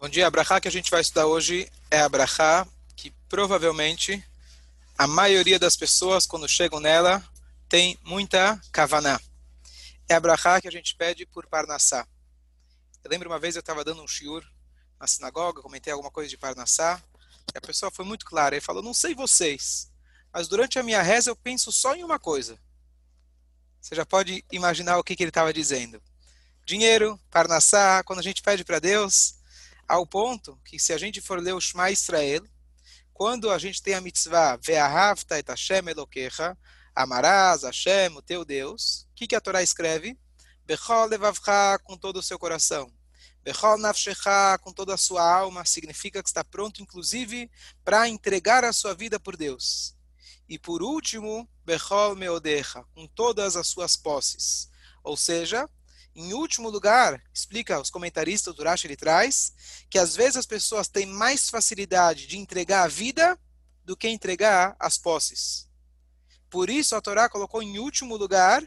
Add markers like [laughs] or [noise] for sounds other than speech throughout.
Bom dia, a que a gente vai estudar hoje é a que provavelmente a maioria das pessoas, quando chegam nela, tem muita kavaná. É a que a gente pede por Parnassá. Eu lembro uma vez eu estava dando um shiur na sinagoga, comentei alguma coisa de Parnassá, e a pessoa foi muito clara, ele falou, não sei vocês, mas durante a minha reza eu penso só em uma coisa. Você já pode imaginar o que, que ele estava dizendo. Dinheiro, Parnassá, quando a gente pede para Deus, ao ponto que se a gente for ler o Shema Israel, quando a gente tem a mitzvah, Ve'ahavta et Hashem Elokecha, amarás Hashem, o teu Deus, o que, que a Torá escreve? Bechol levavcha, com todo o seu coração. Bechol nafshecha, com toda a sua alma, significa que está pronto, inclusive, para entregar a sua vida por Deus. E por último, Bechol meodecha, com todas as suas posses. Ou seja, em último lugar, explica os comentaristas do Rashi, ele traz que às vezes as pessoas têm mais facilidade de entregar a vida do que entregar as posses. Por isso a Torá colocou em último lugar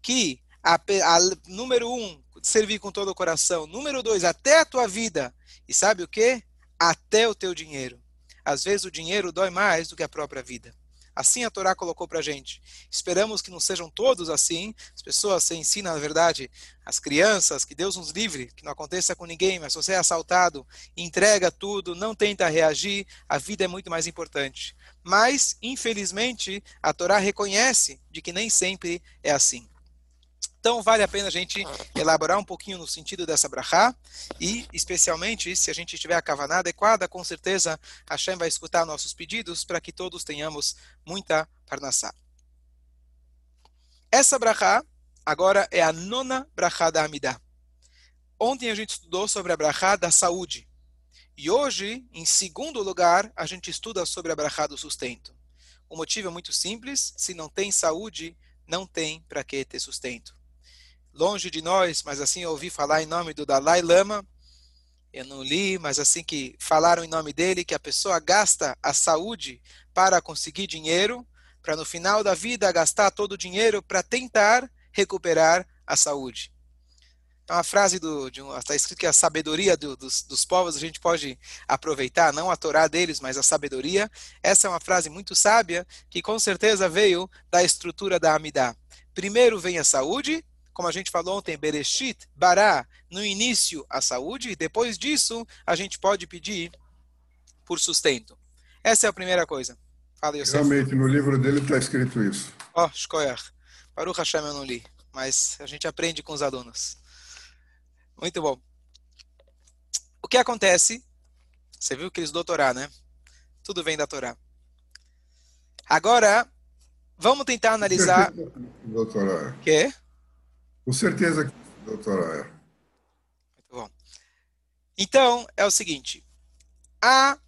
que a, a, número um, servir com todo o coração. Número dois, até a tua vida. E sabe o que? Até o teu dinheiro. Às vezes o dinheiro dói mais do que a própria vida. Assim a Torá colocou para a gente. Esperamos que não sejam todos assim. As pessoas se ensinam, na verdade, as crianças, que Deus nos livre, que não aconteça com ninguém, mas se você é assaltado, entrega tudo, não tenta reagir, a vida é muito mais importante. Mas, infelizmente, a Torá reconhece de que nem sempre é assim. Então, vale a pena a gente elaborar um pouquinho no sentido dessa brachá, e, especialmente, se a gente tiver a kavaná adequada, com certeza Hashem vai escutar nossos pedidos para que todos tenhamos muita parnassá. Essa brachá, agora, é a nona brachá da Amidá. Ontem a gente estudou sobre a brachá da saúde. E hoje, em segundo lugar, a gente estuda sobre a brachá do sustento. O motivo é muito simples, se não tem saúde, não tem para que ter sustento longe de nós, mas assim eu ouvi falar em nome do Dalai Lama. Eu não li, mas assim que falaram em nome dele, que a pessoa gasta a saúde para conseguir dinheiro, para no final da vida gastar todo o dinheiro para tentar recuperar a saúde. É uma frase do, está escrito que a sabedoria do, dos, dos povos a gente pode aproveitar, não a Torá deles, mas a sabedoria. Essa é uma frase muito sábia que com certeza veio da estrutura da Amidá. Primeiro vem a saúde, como a gente falou ontem, Bereshit, Bará, no início a saúde, e depois disso a gente pode pedir por sustento. Essa é a primeira coisa. Fala, Yosef. Realmente, no livro dele está escrito isso. Ó, oh, Shkoyach. Baruch Hashem eu não li, mas a gente aprende com os alunos. Muito bom. O que acontece? Você viu que eles doutorar, né? Tudo vem da Torá. Agora, vamos tentar analisar. [laughs] Doutorar. Quê? Com certeza, doutora. Muito bom. Então, é o seguinte. A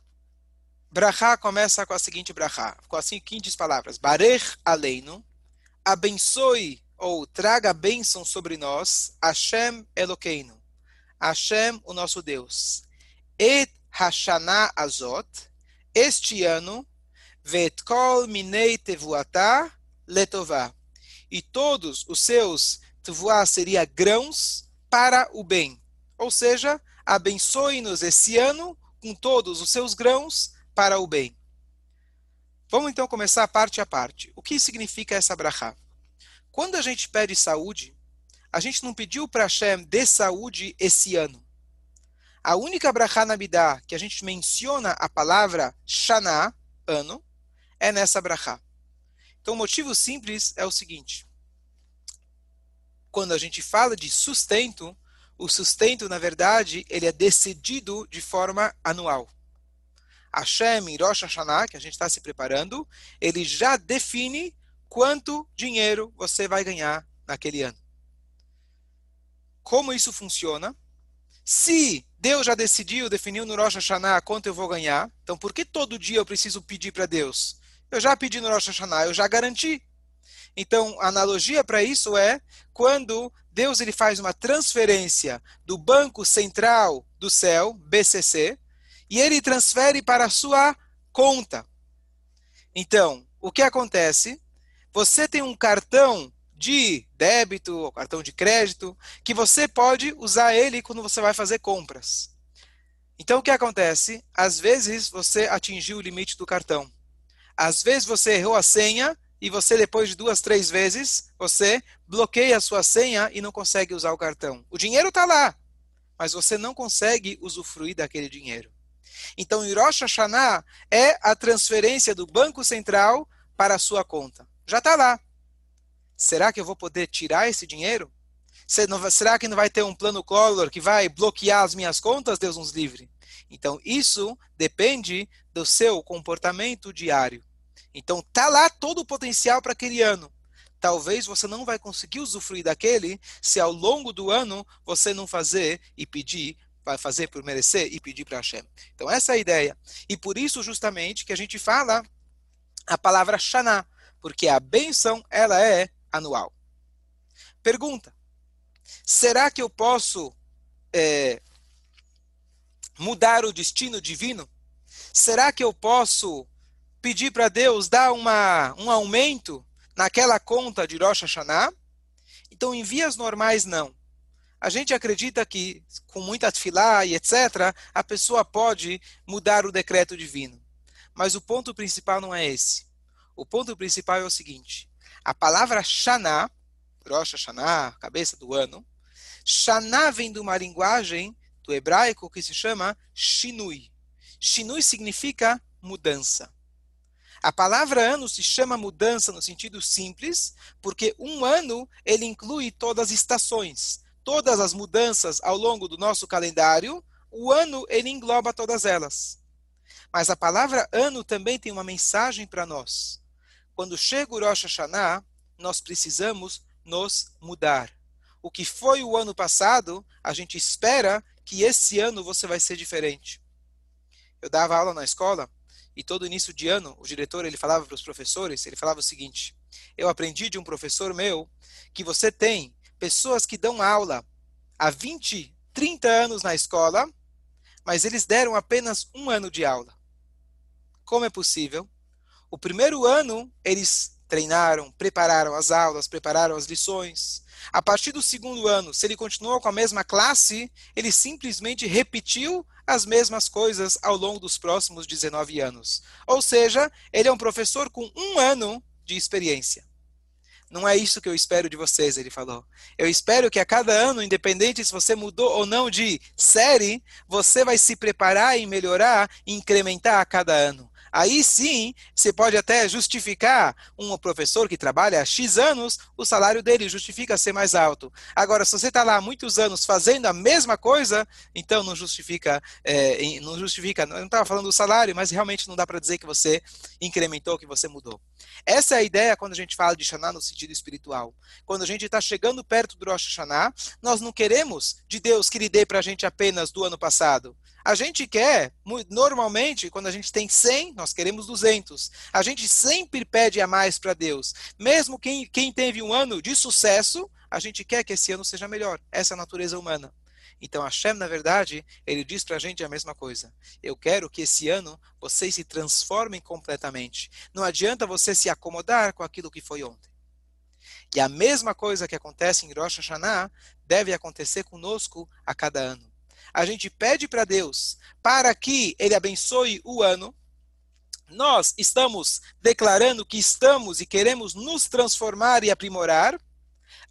brachá começa com a seguinte brachá, com as seguintes palavras. Barech aleinu, abençoe ou traga bênção sobre nós, Hashem Elokeinu, Hashem, o nosso Deus. Et Hashanah Azot, este ano, vet kol minei tevuatá letová, e todos os seus Tvoá seria grãos para o bem. Ou seja, abençoe-nos esse ano com todos os seus grãos para o bem. Vamos então começar parte a parte. O que significa essa brachá? Quando a gente pede saúde, a gente não pediu para Hashem de saúde esse ano. A única brachá na Bidá que a gente menciona a palavra Shana, ano, é nessa brachá. Então o motivo simples é o seguinte quando a gente fala de sustento, o sustento, na verdade, ele é decidido de forma anual. Hashem em Rosh Hashanah, que a gente está se preparando, ele já define quanto dinheiro você vai ganhar naquele ano. Como isso funciona? Se Deus já decidiu, definiu no Rosh Hashanah quanto eu vou ganhar, então por que todo dia eu preciso pedir para Deus? Eu já pedi no Rosh Hashanah, eu já garanti. Então, a analogia para isso é quando Deus ele faz uma transferência do Banco Central do Céu, BCC, e ele transfere para a sua conta. Então, o que acontece? Você tem um cartão de débito ou cartão de crédito que você pode usar ele quando você vai fazer compras. Então o que acontece? Às vezes você atingiu o limite do cartão. Às vezes você errou a senha e você depois de duas, três vezes, você bloqueia a sua senha e não consegue usar o cartão. O dinheiro está lá, mas você não consegue usufruir daquele dinheiro. Então, Rosh Hashanah é a transferência do Banco Central para a sua conta. Já está lá. Será que eu vou poder tirar esse dinheiro? Será que não vai ter um plano Collor que vai bloquear as minhas contas? Deus nos livre. Então, isso depende do seu comportamento diário. Então, tá lá todo o potencial para aquele ano. Talvez você não vai conseguir usufruir daquele se ao longo do ano você não fazer e pedir, vai fazer por merecer e pedir para Hashem. Então, essa é a ideia. E por isso, justamente, que a gente fala a palavra Shana, porque a benção, ela é anual. Pergunta: será que eu posso é, mudar o destino divino? Será que eu posso pedir para Deus dar uma, um aumento naquela conta de Rosh Hashanah? Então, em vias normais, não. A gente acredita que, com muita tefilá e etc., a pessoa pode mudar o decreto divino. Mas o ponto principal não é esse. O ponto principal é o seguinte: a palavra Shana, Rosh Hashanah, cabeça do ano, Shana vem de uma linguagem do hebraico que se chama Shinui. Shinui significa mudança. A palavra ano se chama mudança no sentido simples, porque um ano ele inclui todas as estações, todas as mudanças ao longo do nosso calendário, o ano ele engloba todas elas. Mas a palavra ano também tem uma mensagem para nós. Quando chega o Rosh Hashanah, nós precisamos nos mudar. O que foi o ano passado, a gente espera que esse ano você vai ser diferente. Eu dava aula na escola e todo início de ano, o diretor ele falava para os professores, ele falava o seguinte: Eu aprendi de um professor meu que você tem pessoas que dão aula há 20, 30 anos na escola, mas eles deram apenas um ano de aula. Como é possível? O primeiro ano, eles treinaram, prepararam as aulas, prepararam as lições. A partir do segundo ano, se ele continuou com a mesma classe, ele simplesmente repetiu as mesmas coisas ao longo dos próximos 19 anos. Ou seja, ele é um professor com um ano de experiência. Não é isso que eu espero de vocês, ele falou. Eu espero que a cada ano, independente se você mudou ou não de série, você vai se preparar e melhorar e incrementar a cada ano. Aí sim, você pode até justificar um professor que trabalha há X anos, o salário dele justifica ser mais alto. Agora, se você está lá há muitos anos fazendo a mesma coisa, então não justifica, é, não justifica, não estava falando do salário, mas realmente não dá para dizer que você incrementou, que você mudou. Essa é a ideia quando a gente fala de Shana no sentido espiritual. Quando a gente está chegando perto do Rosh Hashanah, nós não queremos de Deus que Ele dê para a gente apenas do ano passado. A gente quer, normalmente, quando a gente tem 100, nós queremos 200. A gente sempre pede a mais para Deus. Mesmo quem, quem teve um ano de sucesso, a gente quer que esse ano seja melhor. Essa é a natureza humana. Então, Hashem, na verdade, ele diz para a gente a mesma coisa. Eu quero que esse ano vocês se transformem completamente. Não adianta você se acomodar com aquilo que foi ontem. E a mesma coisa que acontece em Rosh Hashanah deve acontecer conosco a cada ano a gente pede para Deus para que Ele abençoe o ano, nós estamos declarando que estamos e queremos nos transformar e aprimorar.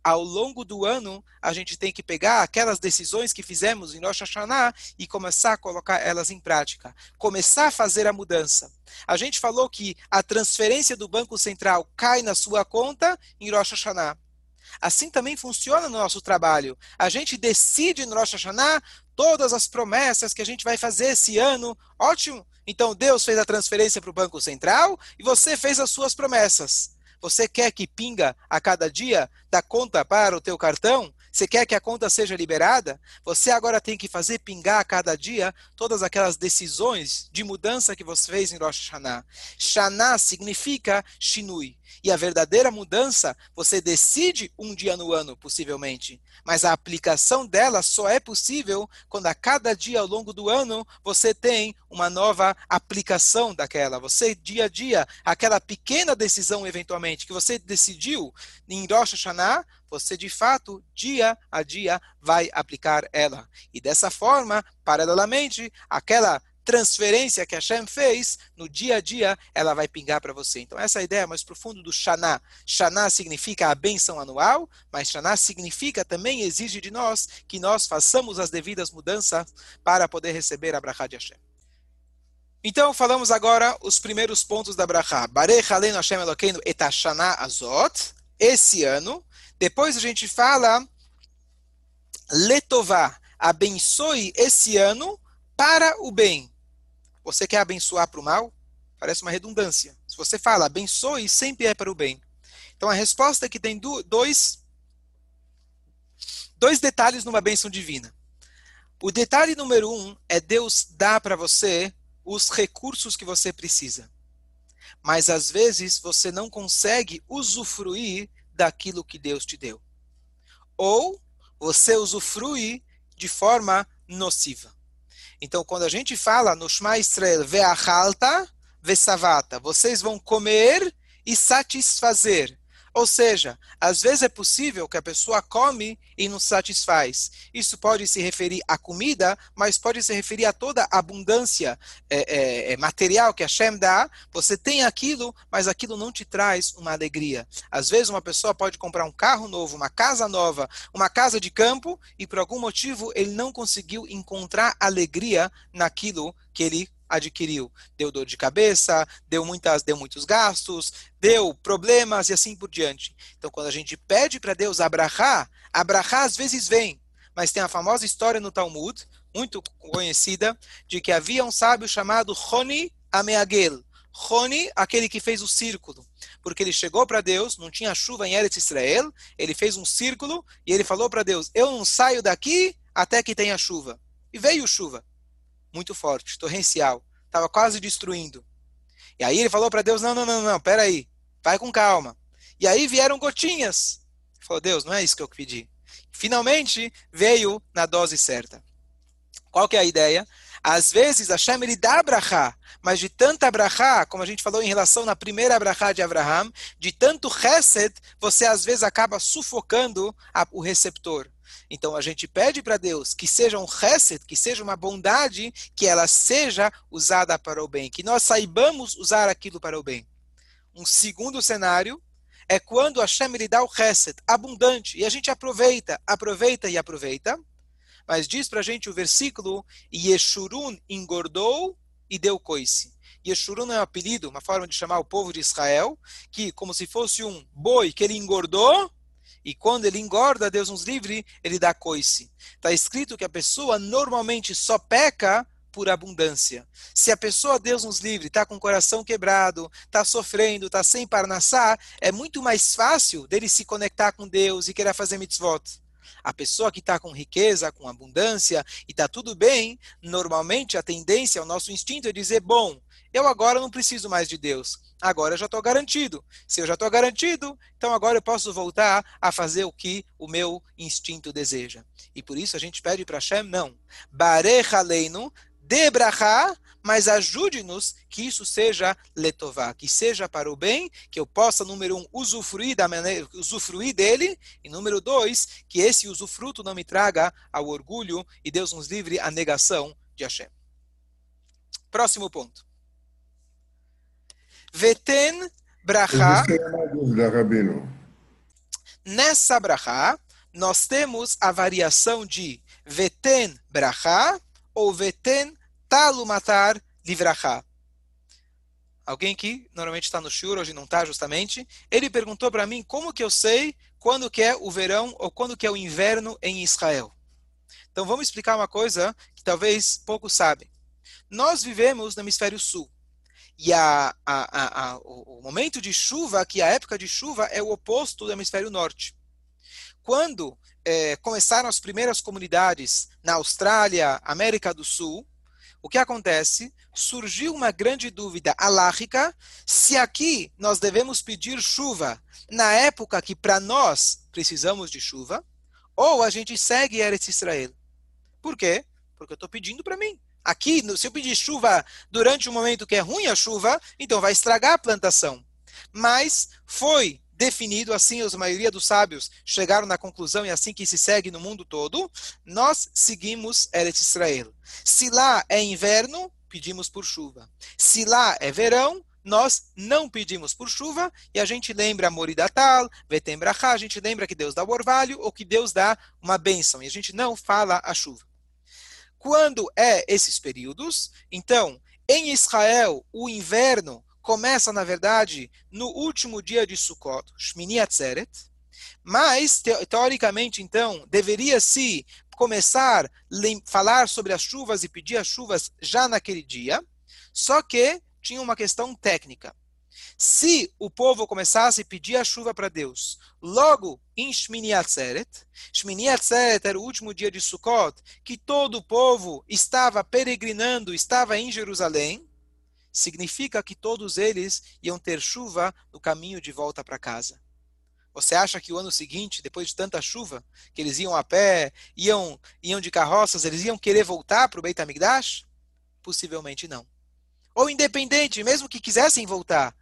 Ao longo do ano, a gente tem que pegar aquelas decisões que fizemos em Rosh Hashanah e começar a colocar elas em prática. Começar a fazer a mudança. A gente falou que a transferência do Banco Central cai na sua conta em Rosh Hashanah. Assim também funciona no nosso trabalho. A gente decide no Rosh Hashanah todas as promessas que a gente vai fazer esse ano. Ótimo! Então Deus fez a transferência para o Banco Central e você fez as suas promessas. Você quer que pinga a cada dia da conta para o teu cartão? Você quer que a conta seja liberada? Você agora tem que fazer pingar a cada dia todas aquelas decisões de mudança que você fez em Rosh Hashanah. Shana significa shinui. E a verdadeira mudança, você decide um dia no ano, possivelmente. Mas a aplicação dela só é possível quando a cada dia ao longo do ano você tem uma nova aplicação daquela. Você, dia a dia, aquela pequena decisão, eventualmente, que você decidiu em Rosh Hashanah, você de fato, dia a dia, vai aplicar ela. E dessa forma, paralelamente, aquela transferência que Hashem fez, no dia a dia, ela vai pingar para você. Então, essa é a ideia mais profunda do Shana. Shana significa a benção anual, mas Shana significa também exige de nós que nós façamos as devidas mudanças para poder receber a Brachá de Hashem. Então, falamos agora os primeiros pontos da Brachá. Barech Aleinu Hashem Elokeinu etashana azot, esse ano. Depois a gente fala letová, abençoe esse ano para o bem. Você quer abençoar para o mal? Parece uma redundância. Se você fala abençoe, sempre é para o bem. Então a resposta é que tem dois, dois detalhes numa bênção divina. O detalhe número um é Deus dar para você os recursos que você precisa. Mas às vezes você não consegue usufruir daquilo que Deus te deu. Ou você usufrui de forma nociva. Então, quando a gente fala no Shema Israel, ve'achalta, ve'savata, vocês vão comer e satisfazer. Ou seja, às vezes é possível que a pessoa come e não satisfaz. Isso pode se referir à comida, mas pode se referir a toda a abundância é, é, é, material que a Shem dá. Você tem aquilo, mas aquilo não te traz uma alegria. Às vezes uma pessoa pode comprar um carro novo, uma casa nova, uma casa de campo, e por algum motivo ele não conseguiu encontrar alegria naquilo que ele adquiriu. Deu dor de cabeça, deu, muitas, deu muitos gastos, deu problemas e assim por diante. Então, quando a gente pede para Deus abrahar, abrahar às vezes vem. Mas tem a famosa história no Talmud, muito conhecida, de que havia um sábio chamado Roni Ameagel. Roni, aquele que fez o círculo. Porque ele chegou para Deus, não tinha chuva em Eretz Israel, ele fez um círculo e ele falou para Deus: Eu não saio daqui até que tenha chuva. E veio chuva muito forte, torrencial, estava quase destruindo. E aí ele falou para Deus: não, não, não, não, peraí, vai com calma. E aí vieram gotinhas. Ele falou: Deus, não é isso que eu pedi. Finalmente veio na dose certa. Qual que é a ideia? Às vezes Hashem ele dá brachá, mas de tanta brachá, como a gente falou em relação na primeira brachá de Abraham, de tanto chesed, você às vezes acaba sufocando a, o receptor. Então a gente pede para Deus que seja um chesed, que seja uma bondade, que ela seja usada para o bem, que nós saibamos usar aquilo para o bem. Um segundo cenário é quando Hashem lhe dá o chesed abundante, e a gente aproveita, aproveita e aproveita, mas diz para a gente o versículo, Yeshurun engordou e deu coice. Yeshurun é um apelido, uma forma de chamar o povo de Israel, que como se fosse um boi que ele engordou, e quando ele engorda, Deus nos livre, ele dá coice. Está escrito que a pessoa normalmente só peca por abundância. Se a pessoa, Deus nos livre, está com o coração quebrado, está sofrendo, está sem parnassá, é muito mais fácil dele se conectar com Deus e querer fazer mitzvot. A pessoa que está com riqueza, com abundância e está tudo bem, normalmente a tendência, o nosso instinto é dizer: bom, eu agora não preciso mais de Deus. Agora eu já estou garantido. Se eu já estou garantido, então agora eu posso voltar a fazer o que o meu instinto deseja. E por isso a gente pede para Hashem, não. Barecha leinu, debrachá, mas ajude-nos que isso seja letová, que seja para o bem, que eu possa, número um, usufruir, da maneira, usufruir dele, e número dois, que esse usufruto não me traga ao orgulho e Deus nos livre a negação de Hashem. Próximo ponto. Veten brachá. Nessa brachá, nós temos a variação de veten brachá ou veten talumatar livrachá. Alguém que normalmente está no shur, hoje não está justamente, ele perguntou para mim como que eu sei quando que é o verão ou quando que é o inverno em Israel. Então vamos explicar uma coisa que talvez poucos sabem. Nós vivemos no hemisfério sul. E a, a, a, o momento de chuva, que a época de chuva é o oposto do hemisfério norte. Quando é, começaram as primeiras comunidades na Austrália, América do Sul, o que acontece? Surgiu uma grande dúvida alárrica se aqui nós devemos pedir chuva na época que para nós precisamos de chuva, ou a gente segue Eretz Israel. Por quê? Porque eu estou pedindo para mim. Aqui, se eu pedir chuva durante um momento que é ruim a chuva, então vai estragar a plantação. Mas foi definido, assim a maioria dos sábios chegaram na conclusão, e assim que se segue no mundo todo, nós seguimos Eretz Israel. Se lá é inverno, pedimos por chuva. Se lá é verão, nós não pedimos por chuva e a gente lembra Moridatal, Vetembrachá, a gente lembra que Deus dá o orvalho ou que Deus dá uma bênção e a gente não fala a chuva. Quando é esses períodos, então, em Israel, o inverno começa, na verdade, no último dia de Sukkot, Shmini Atzeret, mas, teoricamente, então, deveria-se começar a falar sobre as chuvas e pedir as chuvas já naquele dia, só que tinha uma questão técnica. Se o povo começasse a pedir a chuva para Deus logo em Shmini Atzeret, Shmini Atzeret era o último dia de Sukkot, que todo o povo estava peregrinando, estava em Jerusalém, significa que todos eles iam ter chuva no caminho de volta para casa. Você acha que o ano seguinte, depois de tanta chuva, que eles iam a pé, iam, iam de carroças, eles iam querer voltar para o Beit HaMikdash? Possivelmente não. Ou independente, mesmo que quisessem voltar,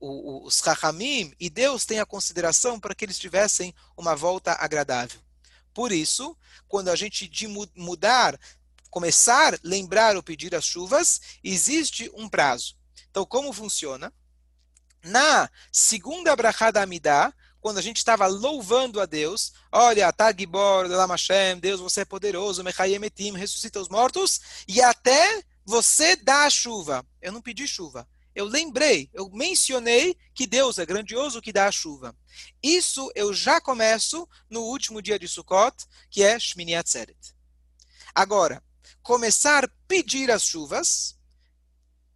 os Rahamim e Deus têm a consideração para que eles tivessem uma volta agradável. Por isso, quando a gente de mudar, começar lembrar ou pedir as chuvas, existe um prazo. Então, como funciona? Na segunda brachá da Amidah, quando a gente estava louvando a Deus, olha, Tagibor, Lamashem, Deus, você é poderoso, Mechayem Etim, ressuscita os mortos, e até você dá a chuva. Eu não pedi chuva. Eu lembrei, eu mencionei que Deus é grandioso que dá a chuva. Isso eu já começo no último dia de Sukkot, que é Shmini Atzeret. Agora, começar a pedir as chuvas,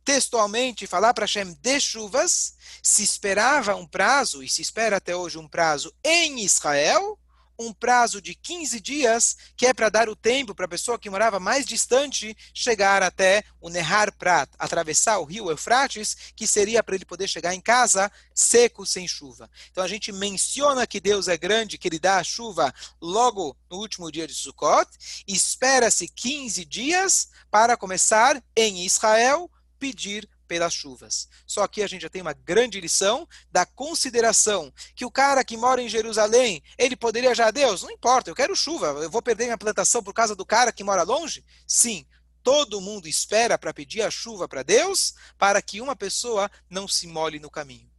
textualmente falar para Hashem de chuvas, se esperava um prazo, e se espera até hoje um prazo em Israel, um prazo de 15 dias, que é para dar o tempo para a pessoa que morava mais distante chegar até o Nehar Prat, atravessar o rio Eufrates, que seria para ele poder chegar em casa seco, sem chuva. Então a gente menciona que Deus é grande, que ele dá a chuva logo no último dia de Sukkot, espera-se 15 dias para começar em Israel pedir pelas chuvas. Só que a gente já tem uma grande lição da consideração que o cara que mora em Jerusalém, ele poderia já, Deus, não importa, eu quero chuva, eu vou perder minha plantação por causa do cara que mora longe? Sim, todo mundo espera para pedir a chuva para Deus, para que uma pessoa não se molhe no caminho.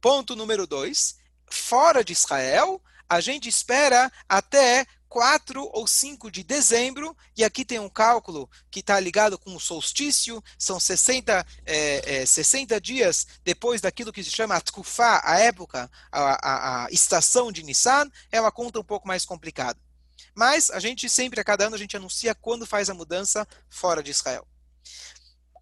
Ponto número dois, fora de Israel, a gente espera até 4 ou 5 de dezembro, e aqui tem um cálculo que está ligado com o solstício, são 60, é, é, 60 dias depois daquilo que se chama Tkufá, a época, a, a, a estação de Nissan, é uma conta um pouco mais complicada. Mas a gente sempre, a cada ano, a gente anuncia quando faz a mudança fora de Israel.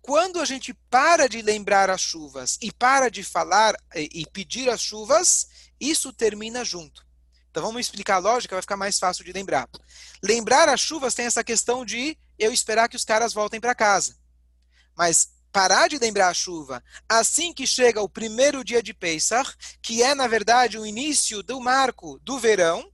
Quando a gente para de lembrar as chuvas e para de falar e, e pedir as chuvas, isso termina junto. Então vamos explicar a lógica, vai ficar mais fácil de lembrar. Lembrar as chuvas tem essa questão de eu esperar que os caras voltem para casa. Mas parar de lembrar a chuva assim que chega o primeiro dia de Pesach, que é na verdade o início do marco do verão.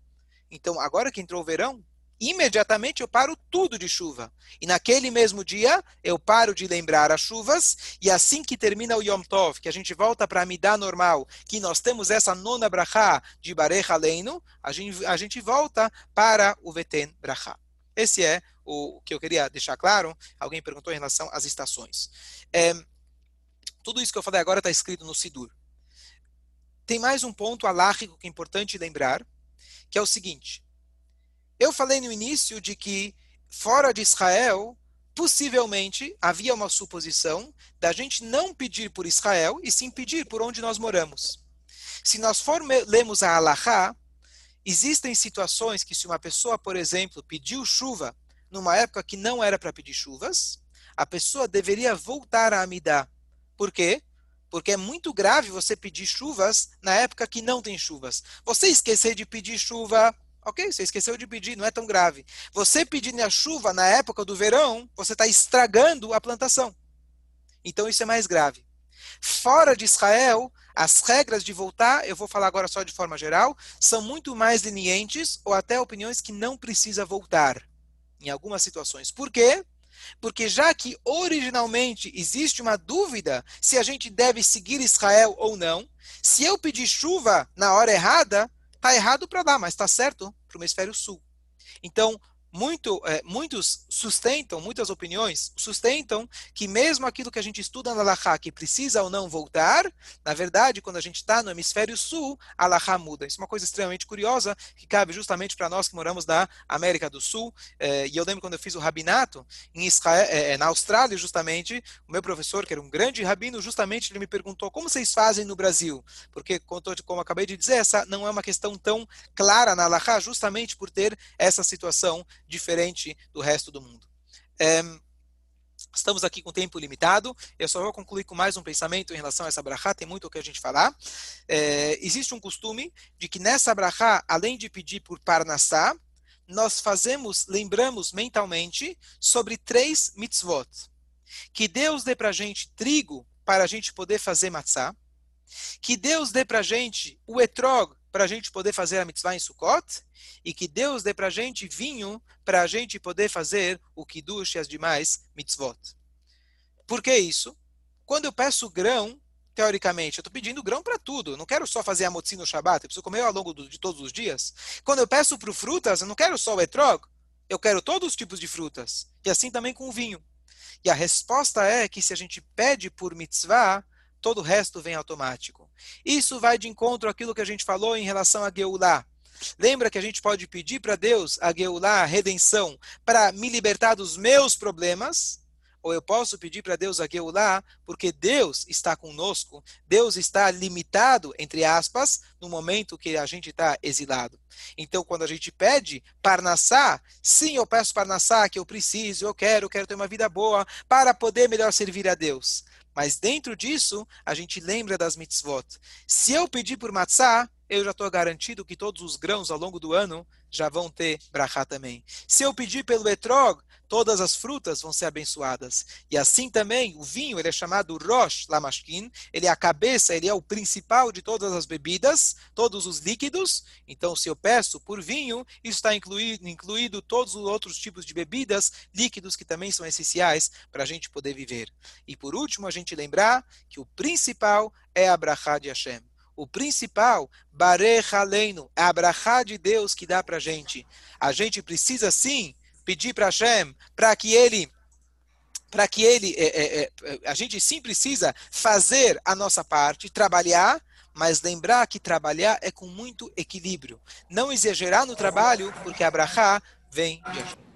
Então, agora que entrou o verão, imediatamente eu paro tudo de chuva. E naquele mesmo dia, eu paro de lembrar as chuvas, e assim que termina o Yom Tov, que a gente volta para a Midah normal, que nós temos essa nona brachá de Barech Aleinu, a gente, a gente volta para o Veten brachá. Esse é o que eu queria deixar claro. Alguém perguntou em relação às estações. É, tudo isso que eu falei agora está escrito no Sidur. Tem mais um ponto alárrico que é importante lembrar, que é o seguinte. Eu falei no início de que fora de Israel, possivelmente havia uma suposição da gente não pedir por Israel e sim pedir por onde nós moramos. Se nós formos a Allahá, existem situações que se uma pessoa, por exemplo, pediu chuva numa época que não era para pedir chuvas, a pessoa deveria voltar a Amidá. Por quê? Porque é muito grave você pedir chuvas na época que não tem chuvas. Você esquecer de pedir chuva Ok, você esqueceu de pedir, não é tão grave. Você pedindo a chuva na época do verão, você está estragando a plantação. Então isso é mais grave. Fora de Israel, as regras de voltar, eu vou falar agora só de forma geral, são muito mais lenientes ou até opiniões que não precisa voltar em algumas situações. Por quê? Porque já que originalmente existe uma dúvida se a gente deve seguir Israel ou não, se eu pedir chuva na hora errada, tá errado para lá, mas está certo para o hemisfério sul. Então, muito, é, muitos sustentam, muitas opiniões sustentam que mesmo aquilo que a gente estuda na Laha, que precisa ou não voltar, na verdade, quando a gente está no hemisfério sul, a Laha muda. Isso é uma coisa extremamente curiosa, que cabe justamente para nós que moramos na América do Sul. É, e eu lembro quando eu fiz o rabinato em Israel, é, é na Austrália, justamente, o meu professor, que era um grande rabino, justamente ele me perguntou como vocês fazem no Brasil? Porque, como, acabei de dizer, essa não é uma questão tão clara na Laha, justamente por ter essa situação diferente do resto do mundo. É, estamos aqui com tempo limitado. Eu só vou concluir com mais um pensamento em relação a essa brachá, tem muito o que a gente falar. É, existe um costume de que nessa brachá, além de pedir por Parnassá, nós fazemos, lembramos mentalmente sobre três mitzvot. Que Deus dê para a gente trigo para a gente poder fazer matzá. Que Deus dê para a gente o etrog para a gente poder fazer a mitzvah em Sukkot e que Deus dê para a gente vinho para a gente poder fazer o kiddush e as demais mitzvot. Por que isso? Quando eu peço grão, teoricamente, eu estou pedindo grão para tudo. Eu não quero só fazer a motzi no Shabbat, eu preciso comer ao longo do, de todos os dias. Quando eu peço para frutas, eu não quero só o etrog, eu quero todos os tipos de frutas. E assim também com o vinho. E a resposta é que se a gente pede por mitzvah, todo o resto vem automático. Isso vai de encontro àquilo que a gente falou em relação a Geulah. Lembra que a gente pode pedir para Deus a Geulah, a redenção, para me libertar dos meus problemas? Ou eu posso pedir para Deus a Geulah, porque Deus está conosco, Deus está limitado, entre aspas, no momento que a gente está exilado. Então, quando a gente pede Parnassá, sim, eu peço Parnassá, que eu preciso, eu quero, eu quero ter uma vida boa, para poder melhor servir a Deus. Mas dentro disso, a gente lembra das mitzvot. Se eu pedir por matzah, eu já estou garantido que todos os grãos ao longo do ano já vão ter brachá também. Se eu pedir pelo etrog, todas as frutas vão ser abençoadas. E assim também, o vinho, ele é chamado Rosh Lamashkin, ele é a cabeça, ele é o principal de todas as bebidas, todos os líquidos. Então, se eu peço por vinho, está incluído, incluído todos os outros tipos de bebidas, líquidos que também são essenciais para a gente poder viver. E por último, a gente lembrar que o principal é a brachá de Hashem. O principal, Barech Aleinu, é a de Deus que dá para a gente. A gente precisa sim pedir para Hashem para que ele para que ele é, é, é, a gente sim precisa fazer a nossa parte, trabalhar, mas lembrar que trabalhar é com muito equilíbrio. Não exagerar no trabalho, porque a vem de Hashem.